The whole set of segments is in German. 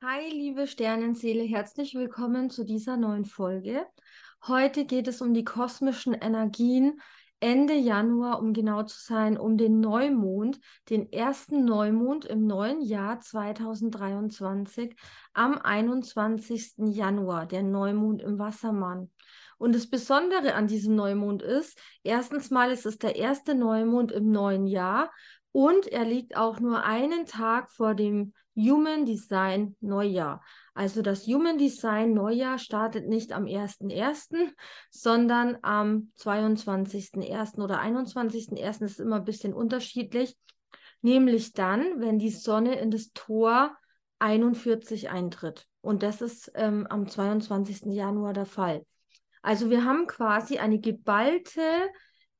Hi, liebe Sternenseele, herzlich willkommen zu dieser neuen Folge. Heute geht es um die kosmischen Energien Ende Januar, um genau zu sein, um den Neumond, den ersten Neumond im neuen Jahr 2023 am 21. Januar, der Neumond im Wassermann. Und das Besondere an diesem Neumond ist, erstens mal ist es der erste Neumond im neuen Jahr und er liegt auch nur einen Tag vor dem Human Design Neujahr. Also das Human Design Neujahr startet nicht am 1.1., sondern am 22.1. oder 21.1. ist immer ein bisschen unterschiedlich. Nämlich dann, wenn die Sonne in das Tor 41 eintritt. Und das ist ähm, am 22. Januar der Fall. Also wir haben quasi eine geballte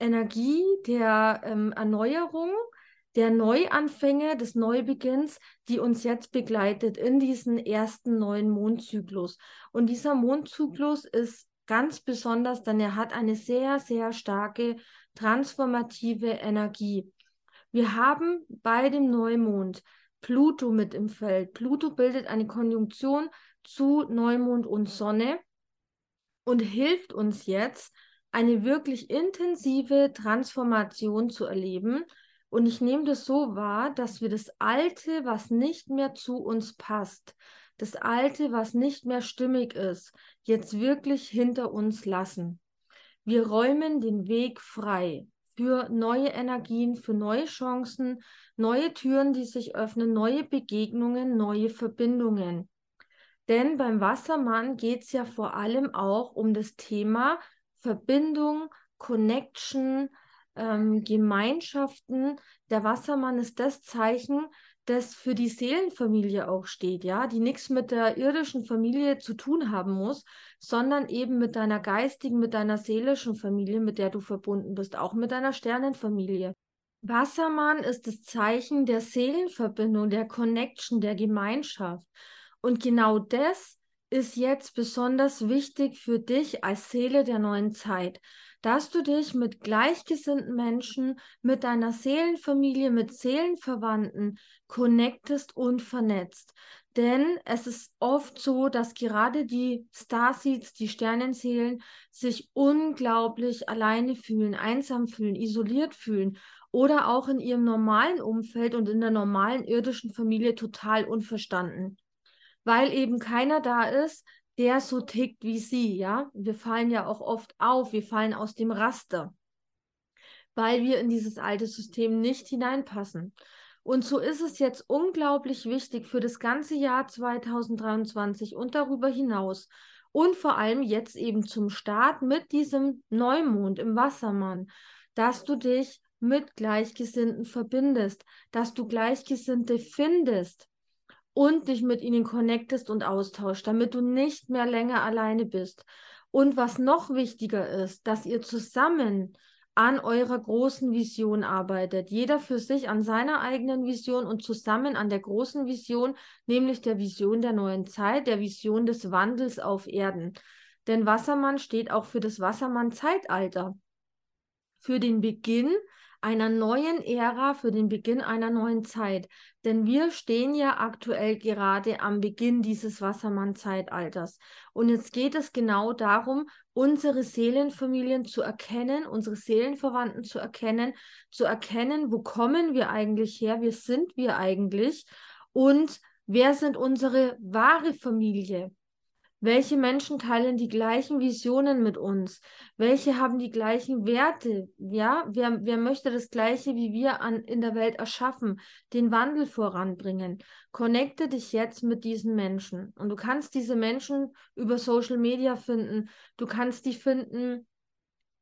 Energie der ähm, Erneuerung der Neuanfänge, des Neubeginns, die uns jetzt begleitet in diesen ersten neuen Mondzyklus. Und dieser Mondzyklus ist ganz besonders, denn er hat eine sehr, sehr starke transformative Energie. Wir haben bei dem Neumond Pluto mit im Feld. Pluto bildet eine Konjunktion zu Neumond und Sonne und hilft uns jetzt, eine wirklich intensive Transformation zu erleben und ich nehme das so wahr, dass wir das Alte, was nicht mehr zu uns passt, das Alte, was nicht mehr stimmig ist, jetzt wirklich hinter uns lassen. Wir räumen den Weg frei für neue Energien, für neue Chancen, neue Türen, die sich öffnen, neue Begegnungen, neue Verbindungen. Denn beim Wassermann geht es ja vor allem auch um das Thema Verbindung, Connection, ähm, Gemeinschaften. Der Wassermann ist das Zeichen, das für die Seelenfamilie auch steht, ja, die nichts mit der irdischen Familie zu tun haben muss, sondern eben mit deiner geistigen, mit deiner seelischen Familie, mit der du verbunden bist, auch mit deiner Sternenfamilie. Wassermann ist das Zeichen der Seelenverbindung, der Connection, der Gemeinschaft. Und genau das ist jetzt besonders wichtig für dich als Seele der neuen Zeit dass du dich mit gleichgesinnten Menschen, mit deiner Seelenfamilie, mit Seelenverwandten connectest und vernetzt. Denn es ist oft so, dass gerade die Starseeds, die Sternenseelen, sich unglaublich alleine fühlen, einsam fühlen, isoliert fühlen oder auch in ihrem normalen Umfeld und in der normalen irdischen Familie total unverstanden. Weil eben keiner da ist, der so tickt wie sie, ja. Wir fallen ja auch oft auf, wir fallen aus dem Raster, weil wir in dieses alte System nicht hineinpassen. Und so ist es jetzt unglaublich wichtig für das ganze Jahr 2023 und darüber hinaus und vor allem jetzt eben zum Start mit diesem Neumond im Wassermann, dass du dich mit Gleichgesinnten verbindest, dass du Gleichgesinnte findest, und dich mit ihnen connectest und austauschst, damit du nicht mehr länger alleine bist. Und was noch wichtiger ist, dass ihr zusammen an eurer großen Vision arbeitet. Jeder für sich an seiner eigenen Vision und zusammen an der großen Vision, nämlich der Vision der neuen Zeit, der Vision des Wandels auf Erden. Denn Wassermann steht auch für das Wassermann-Zeitalter, für den Beginn einer neuen Ära, für den Beginn einer neuen Zeit. Denn wir stehen ja aktuell gerade am Beginn dieses Wassermann-Zeitalters. Und jetzt geht es genau darum, unsere Seelenfamilien zu erkennen, unsere Seelenverwandten zu erkennen, zu erkennen, wo kommen wir eigentlich her, wer sind wir eigentlich und wer sind unsere wahre Familie. Welche Menschen teilen die gleichen Visionen mit uns? Welche haben die gleichen Werte? Ja, wer, wer möchte das Gleiche wie wir an, in der Welt erschaffen, den Wandel voranbringen? Connecte dich jetzt mit diesen Menschen. Und du kannst diese Menschen über Social Media finden. Du kannst die finden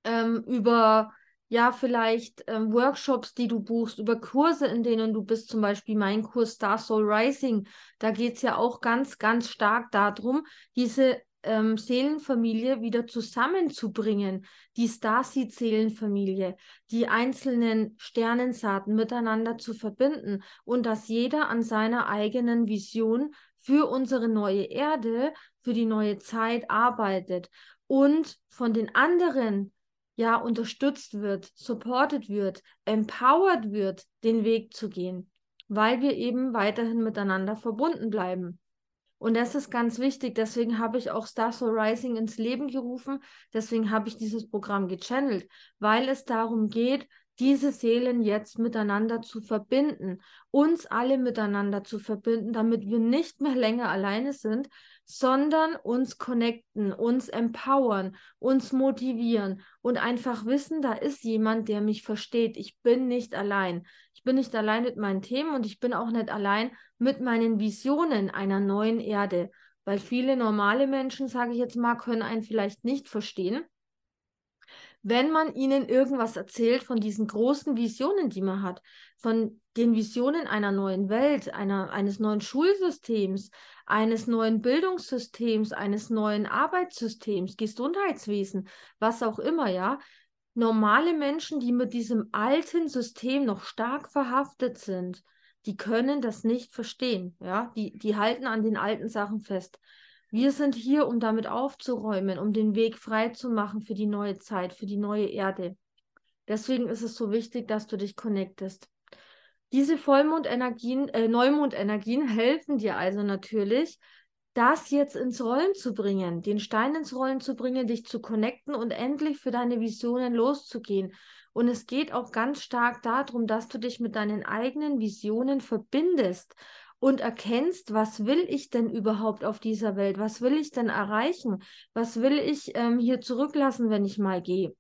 ähm, über ja, vielleicht ähm, Workshops, die du buchst, über Kurse, in denen du bist, zum Beispiel mein Kurs Star Soul Rising. Da geht es ja auch ganz, ganz stark darum, diese ähm, Seelenfamilie wieder zusammenzubringen, die Starseed-Seelenfamilie, die einzelnen Sternensaaten miteinander zu verbinden und dass jeder an seiner eigenen Vision für unsere neue Erde, für die neue Zeit arbeitet und von den anderen ja unterstützt wird, supported wird, empowered wird, den Weg zu gehen, weil wir eben weiterhin miteinander verbunden bleiben. Und das ist ganz wichtig. Deswegen habe ich auch Star Soul Rising ins Leben gerufen. Deswegen habe ich dieses Programm gechannelt, weil es darum geht, diese Seelen jetzt miteinander zu verbinden, uns alle miteinander zu verbinden, damit wir nicht mehr länger alleine sind, sondern uns connecten, uns empowern, uns motivieren und einfach wissen, da ist jemand, der mich versteht. Ich bin nicht allein. Ich bin nicht allein mit meinen Themen und ich bin auch nicht allein mit meinen Visionen einer neuen Erde, weil viele normale Menschen, sage ich jetzt mal, können einen vielleicht nicht verstehen wenn man ihnen irgendwas erzählt von diesen großen Visionen, die man hat, von den Visionen einer neuen Welt, einer, eines neuen Schulsystems, eines neuen Bildungssystems, eines neuen Arbeitssystems, Gesundheitswesen, was auch immer, ja. Normale Menschen, die mit diesem alten System noch stark verhaftet sind, die können das nicht verstehen, ja. Die, die halten an den alten Sachen fest. Wir sind hier, um damit aufzuräumen, um den Weg frei zu machen für die neue Zeit, für die neue Erde. Deswegen ist es so wichtig, dass du dich connectest. Diese Vollmondenergien, äh, Neumondenergien helfen dir also natürlich, das jetzt ins Rollen zu bringen, den Stein ins Rollen zu bringen, dich zu connecten und endlich für deine Visionen loszugehen. Und es geht auch ganz stark darum, dass du dich mit deinen eigenen Visionen verbindest und erkennst, was will ich denn überhaupt auf dieser Welt? Was will ich denn erreichen? Was will ich ähm, hier zurücklassen, wenn ich mal gehe?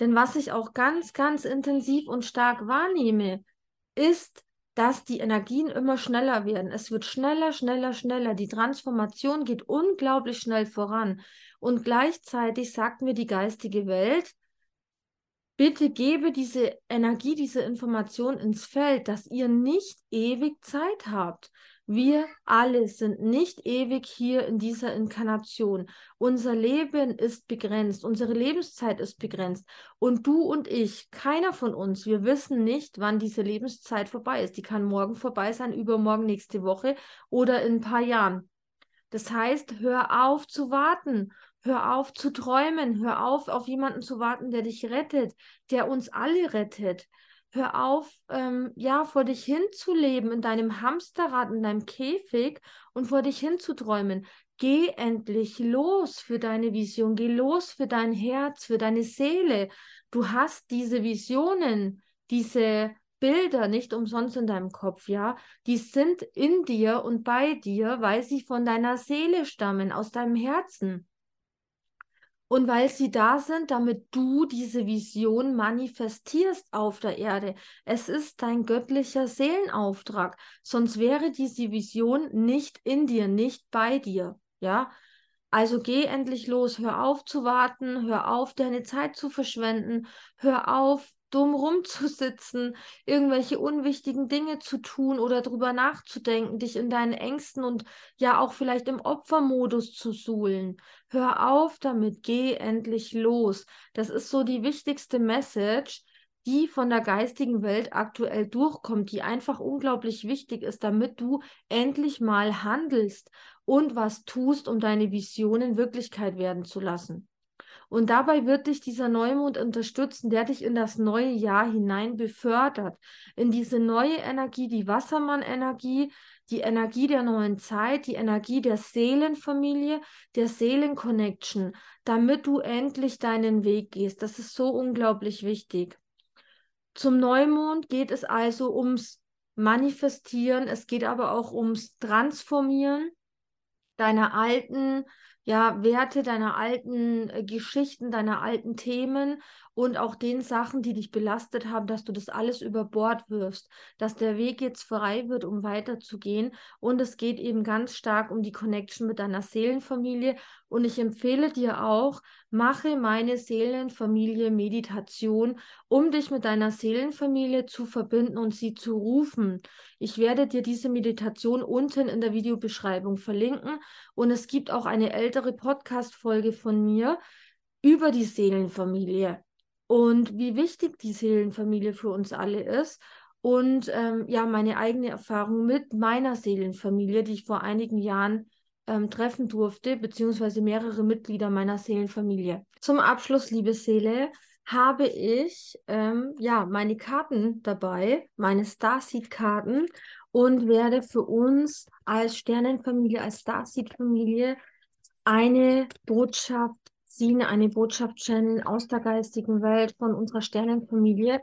Denn was ich auch ganz, ganz intensiv und stark wahrnehme, ist, dass die Energien immer schneller werden. Es wird schneller, schneller, schneller. Die Transformation geht unglaublich schnell voran. Und gleichzeitig sagt mir die geistige Welt, bitte gebe diese Energie, diese Information ins Feld, dass ihr nicht ewig Zeit habt. Wir alle sind nicht ewig hier in dieser Inkarnation. Unser Leben ist begrenzt, unsere Lebenszeit ist begrenzt. Und du und ich, keiner von uns, wir wissen nicht, wann diese Lebenszeit vorbei ist. Die kann morgen vorbei sein, übermorgen, nächste Woche oder in ein paar Jahren. Das heißt, hör auf zu warten Hör auf zu träumen. Hör auf, auf jemanden zu warten, der dich rettet, der uns alle rettet. Hör auf, ähm, ja, vor dich hinzuleben in deinem Hamsterrad, in deinem Käfig und vor dich hinzuträumen. Geh endlich los für deine Vision. Geh los für dein Herz, für deine Seele. Du hast diese Visionen, diese Bilder nicht umsonst in deinem Kopf, ja. Die sind in dir und bei dir, weil sie von deiner Seele stammen, aus deinem Herzen. Und weil sie da sind, damit du diese Vision manifestierst auf der Erde. Es ist dein göttlicher Seelenauftrag. Sonst wäre diese Vision nicht in dir, nicht bei dir. Ja. Also geh endlich los. Hör auf zu warten. Hör auf, deine Zeit zu verschwenden. Hör auf, dumm rumzusitzen, irgendwelche unwichtigen Dinge zu tun oder drüber nachzudenken, dich in deinen Ängsten und ja auch vielleicht im Opfermodus zu suhlen. Hör auf damit, geh endlich los. Das ist so die wichtigste Message, die von der geistigen Welt aktuell durchkommt, die einfach unglaublich wichtig ist, damit du endlich mal handelst und was tust, um deine Visionen Wirklichkeit werden zu lassen. Und dabei wird dich dieser Neumond unterstützen, der dich in das neue Jahr hinein befördert, in diese neue Energie, die Wassermann-Energie, die Energie der neuen Zeit, die Energie der Seelenfamilie, der Seelenconnection, damit du endlich deinen Weg gehst. Das ist so unglaublich wichtig. Zum Neumond geht es also ums Manifestieren, es geht aber auch ums Transformieren deiner alten ja, Werte deiner alten äh, Geschichten, deiner alten Themen und auch den Sachen, die dich belastet haben, dass du das alles über Bord wirfst, dass der Weg jetzt frei wird, um weiterzugehen. Und es geht eben ganz stark um die Connection mit deiner Seelenfamilie. Und ich empfehle dir auch, mache meine Seelenfamilie Meditation, um dich mit deiner Seelenfamilie zu verbinden und sie zu rufen. Ich werde dir diese Meditation unten in der Videobeschreibung verlinken. Und es gibt auch eine ältere Podcast-Folge von mir über die Seelenfamilie und wie wichtig die Seelenfamilie für uns alle ist. Und ähm, ja, meine eigene Erfahrung mit meiner Seelenfamilie, die ich vor einigen Jahren ähm, treffen durfte, beziehungsweise mehrere Mitglieder meiner Seelenfamilie. Zum Abschluss, liebe Seele, habe ich ähm, ja meine Karten dabei, meine Starseed-Karten. und werde für uns als Sternenfamilie, als Starseed-Familie eine Botschaft ziehen, eine Botschaft channeln aus der geistigen Welt von unserer Sternenfamilie,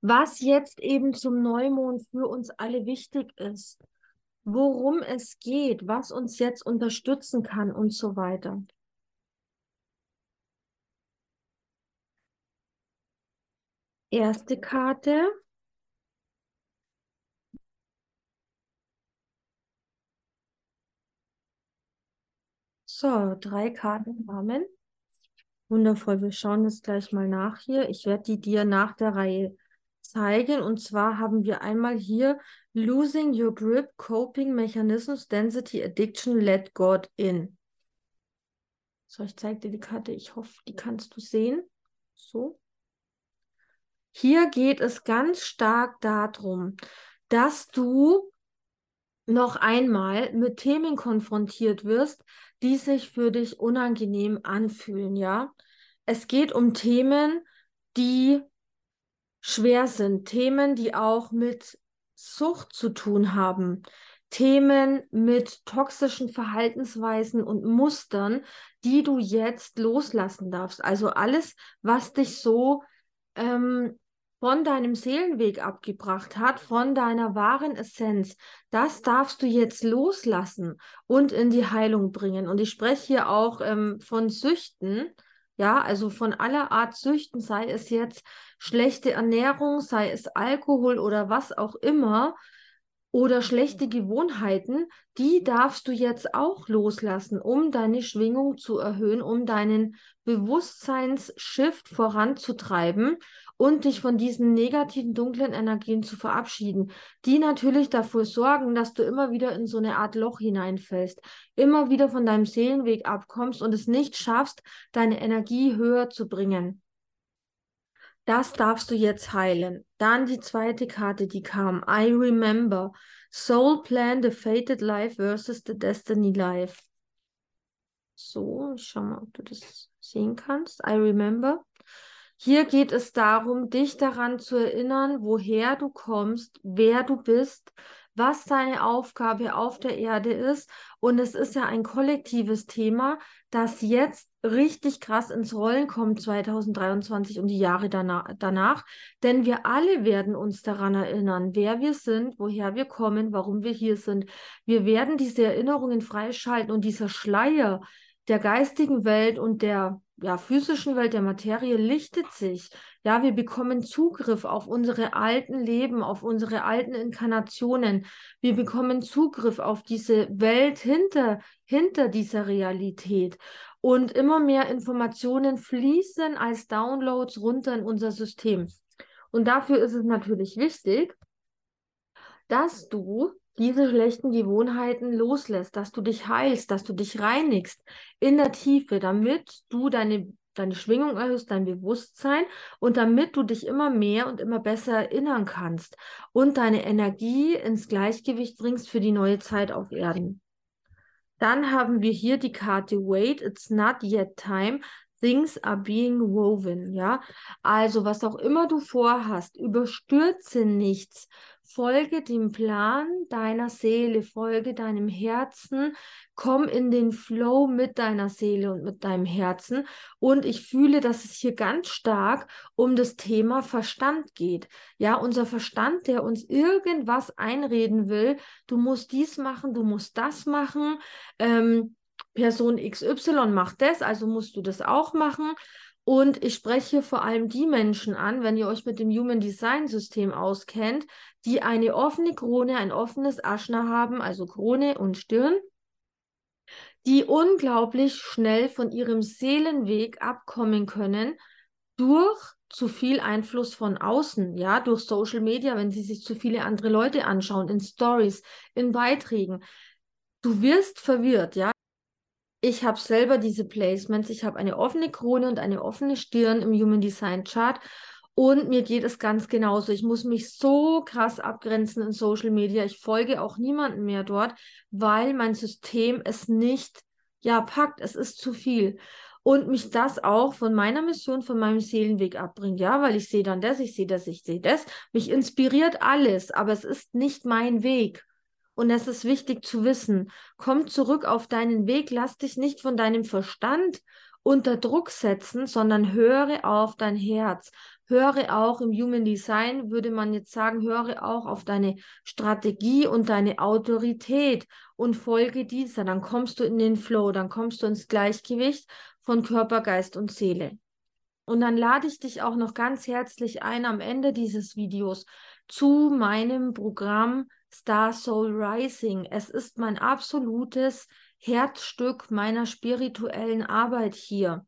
was jetzt eben zum Neumond für uns alle wichtig ist, worum es geht, was uns jetzt unterstützen kann und so weiter. Erste Karte. So, drei Karten kamen. Wundervoll, wir schauen jetzt gleich mal nach hier. Ich werde die dir nach der Reihe zeigen. Und zwar haben wir einmal hier Losing Your Grip, Coping Mechanisms, Density, Addiction, Let God In. So, ich zeige dir die Karte. Ich hoffe, die kannst du sehen. So. Hier geht es ganz stark darum, dass du noch einmal mit Themen konfrontiert wirst, die sich für dich unangenehm anfühlen, ja. Es geht um Themen, die schwer sind, Themen, die auch mit Sucht zu tun haben, Themen mit toxischen Verhaltensweisen und Mustern, die du jetzt loslassen darfst. Also alles, was dich so ähm, von deinem Seelenweg abgebracht hat, von deiner wahren Essenz, das darfst du jetzt loslassen und in die Heilung bringen. Und ich spreche hier auch ähm, von Süchten, ja, also von aller Art Süchten, sei es jetzt schlechte Ernährung, sei es Alkohol oder was auch immer, oder schlechte Gewohnheiten, die darfst du jetzt auch loslassen, um deine Schwingung zu erhöhen, um deinen Bewusstseinsshift voranzutreiben und dich von diesen negativen, dunklen Energien zu verabschieden, die natürlich dafür sorgen, dass du immer wieder in so eine Art Loch hineinfällst, immer wieder von deinem Seelenweg abkommst und es nicht schaffst, deine Energie höher zu bringen. Das darfst du jetzt heilen. Dann die zweite Karte, die kam. I remember. Soul Plan, the Fated Life versus the Destiny Life. So, ich schau mal, ob du das sehen kannst. I remember. Hier geht es darum, dich daran zu erinnern, woher du kommst, wer du bist, was deine Aufgabe auf der Erde ist. Und es ist ja ein kollektives Thema, das jetzt richtig krass ins Rollen kommt 2023 und die Jahre danach, danach. Denn wir alle werden uns daran erinnern, wer wir sind, woher wir kommen, warum wir hier sind. Wir werden diese Erinnerungen freischalten und dieser Schleier der geistigen Welt und der ja, physischen Welt der Materie lichtet sich. Ja, wir bekommen Zugriff auf unsere alten Leben, auf unsere alten Inkarnationen. Wir bekommen Zugriff auf diese Welt hinter, hinter dieser Realität. Und immer mehr Informationen fließen als Downloads runter in unser System. Und dafür ist es natürlich wichtig, dass du diese schlechten Gewohnheiten loslässt, dass du dich heilst, dass du dich reinigst in der Tiefe, damit du deine, deine Schwingung erhöhst, dein Bewusstsein und damit du dich immer mehr und immer besser erinnern kannst und deine Energie ins Gleichgewicht bringst für die neue Zeit auf Erden. Dann haben wir hier die Karte Wait, it's not yet time. Things are being woven, ja. Also, was auch immer du vorhast, überstürze nichts, folge dem Plan deiner Seele, folge deinem Herzen, komm in den Flow mit deiner Seele und mit deinem Herzen. Und ich fühle, dass es hier ganz stark um das Thema Verstand geht. Ja, unser Verstand, der uns irgendwas einreden will, du musst dies machen, du musst das machen. Ähm, Person XY macht das, also musst du das auch machen. Und ich spreche vor allem die Menschen an, wenn ihr euch mit dem Human Design System auskennt, die eine offene Krone, ein offenes Aschna haben, also Krone und Stirn, die unglaublich schnell von ihrem Seelenweg abkommen können durch zu viel Einfluss von außen, ja, durch Social Media, wenn sie sich zu viele andere Leute anschauen, in Stories, in Beiträgen. Du wirst verwirrt, ja ich habe selber diese Placements. Ich habe eine offene Krone und eine offene Stirn im Human Design Chart. Und mir geht es ganz genauso. Ich muss mich so krass abgrenzen in Social Media. Ich folge auch niemandem mehr dort, weil mein System es nicht, ja, packt. Es ist zu viel. und mich das auch von meiner Mission, von meinem Seelenweg abbringt. Ja, weil ich sehe dann das, ich sehe das, ich sehe das. Mich inspiriert alles, aber es ist nicht mein Weg. Und das ist wichtig zu wissen. Komm zurück auf deinen Weg, lass dich nicht von deinem Verstand unter Druck setzen, sondern höre auf dein Herz. Höre auch im Human Design, würde man jetzt sagen, höre auch auf deine Strategie und deine Autorität und folge dieser. Dann kommst du in den Flow, dann kommst du ins Gleichgewicht von Körper, Geist und Seele. Und dann lade ich dich auch noch ganz herzlich ein am Ende dieses Videos zu meinem Programm Star Soul Rising. Es ist mein absolutes Herzstück meiner spirituellen Arbeit hier.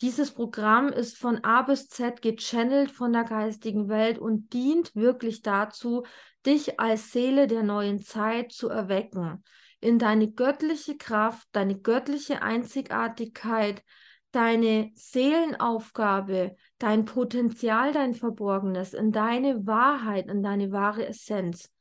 Dieses Programm ist von A bis Z gechannelt von der geistigen Welt und dient wirklich dazu, dich als Seele der neuen Zeit zu erwecken in deine göttliche Kraft, deine göttliche Einzigartigkeit, deine Seelenaufgabe, dein Potenzial, dein Verborgenes, in deine Wahrheit, in deine wahre Essenz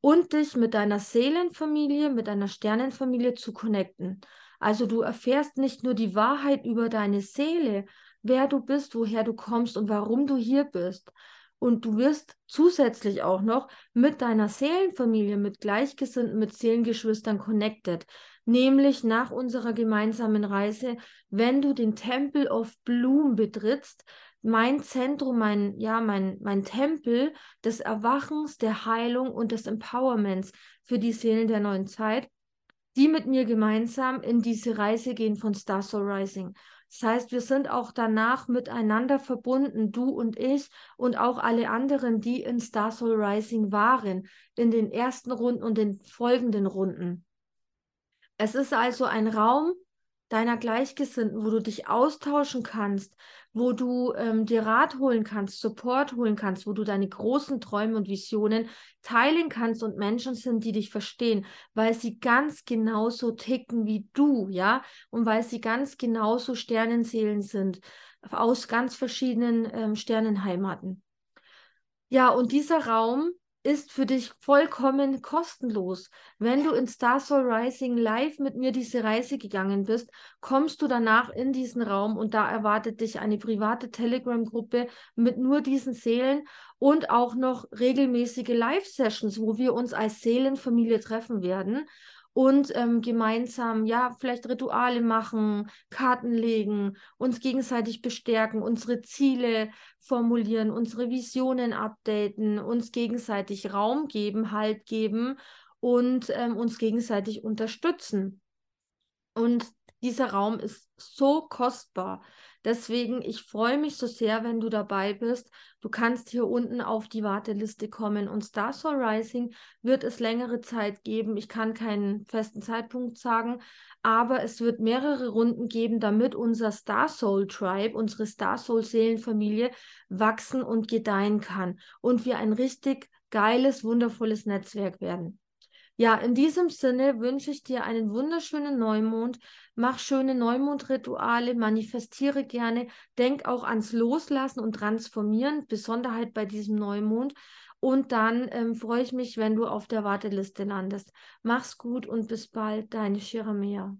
und dich mit deiner Seelenfamilie, mit deiner Sternenfamilie zu connecten. Also du erfährst nicht nur die Wahrheit über deine Seele, wer du bist, woher du kommst und warum du hier bist, und du wirst zusätzlich auch noch mit deiner Seelenfamilie, mit Gleichgesinnten, mit Seelengeschwistern connected. Nämlich nach unserer gemeinsamen Reise, wenn du den Temple of Bloom betrittst, mein Zentrum, mein, ja, mein, mein Tempel des Erwachens, der Heilung und des Empowerments für die Seelen der neuen Zeit, die mit mir gemeinsam in diese Reise gehen von Star Soul Rising. Das heißt, wir sind auch danach miteinander verbunden, du und ich und auch alle anderen, die in Star Soul Rising waren, in den ersten Runden und den folgenden Runden. Es ist also ein Raum deiner Gleichgesinnten, wo du dich austauschen kannst, wo du ähm, dir Rat holen kannst, Support holen kannst, wo du deine großen Träume und Visionen teilen kannst und Menschen sind, die dich verstehen, weil sie ganz genauso ticken wie du, ja, und weil sie ganz genauso Sternenseelen sind, aus ganz verschiedenen ähm, Sternenheimaten. Ja, und dieser Raum ist für dich vollkommen kostenlos. Wenn du in Star Soul Rising live mit mir diese Reise gegangen bist, kommst du danach in diesen Raum und da erwartet dich eine private Telegram-Gruppe mit nur diesen Seelen und auch noch regelmäßige Live-Sessions, wo wir uns als Seelenfamilie treffen werden und ähm, gemeinsam, ja, vielleicht Rituale machen, Karten legen, uns gegenseitig bestärken, unsere Ziele formulieren, unsere Visionen updaten, uns gegenseitig Raum geben, Halt geben und ähm, uns gegenseitig unterstützen. Und dieser Raum ist so kostbar. Deswegen, ich freue mich so sehr, wenn du dabei bist. Du kannst hier unten auf die Warteliste kommen und Star Soul Rising wird es längere Zeit geben. Ich kann keinen festen Zeitpunkt sagen, aber es wird mehrere Runden geben, damit unser Star Soul Tribe, unsere Star Soul Seelenfamilie wachsen und gedeihen kann und wir ein richtig geiles, wundervolles Netzwerk werden. Ja, in diesem Sinne wünsche ich dir einen wunderschönen Neumond. Mach schöne Neumondrituale, manifestiere gerne. Denk auch ans Loslassen und Transformieren, Besonderheit bei diesem Neumond. Und dann ähm, freue ich mich, wenn du auf der Warteliste landest. Mach's gut und bis bald, deine Shiramea.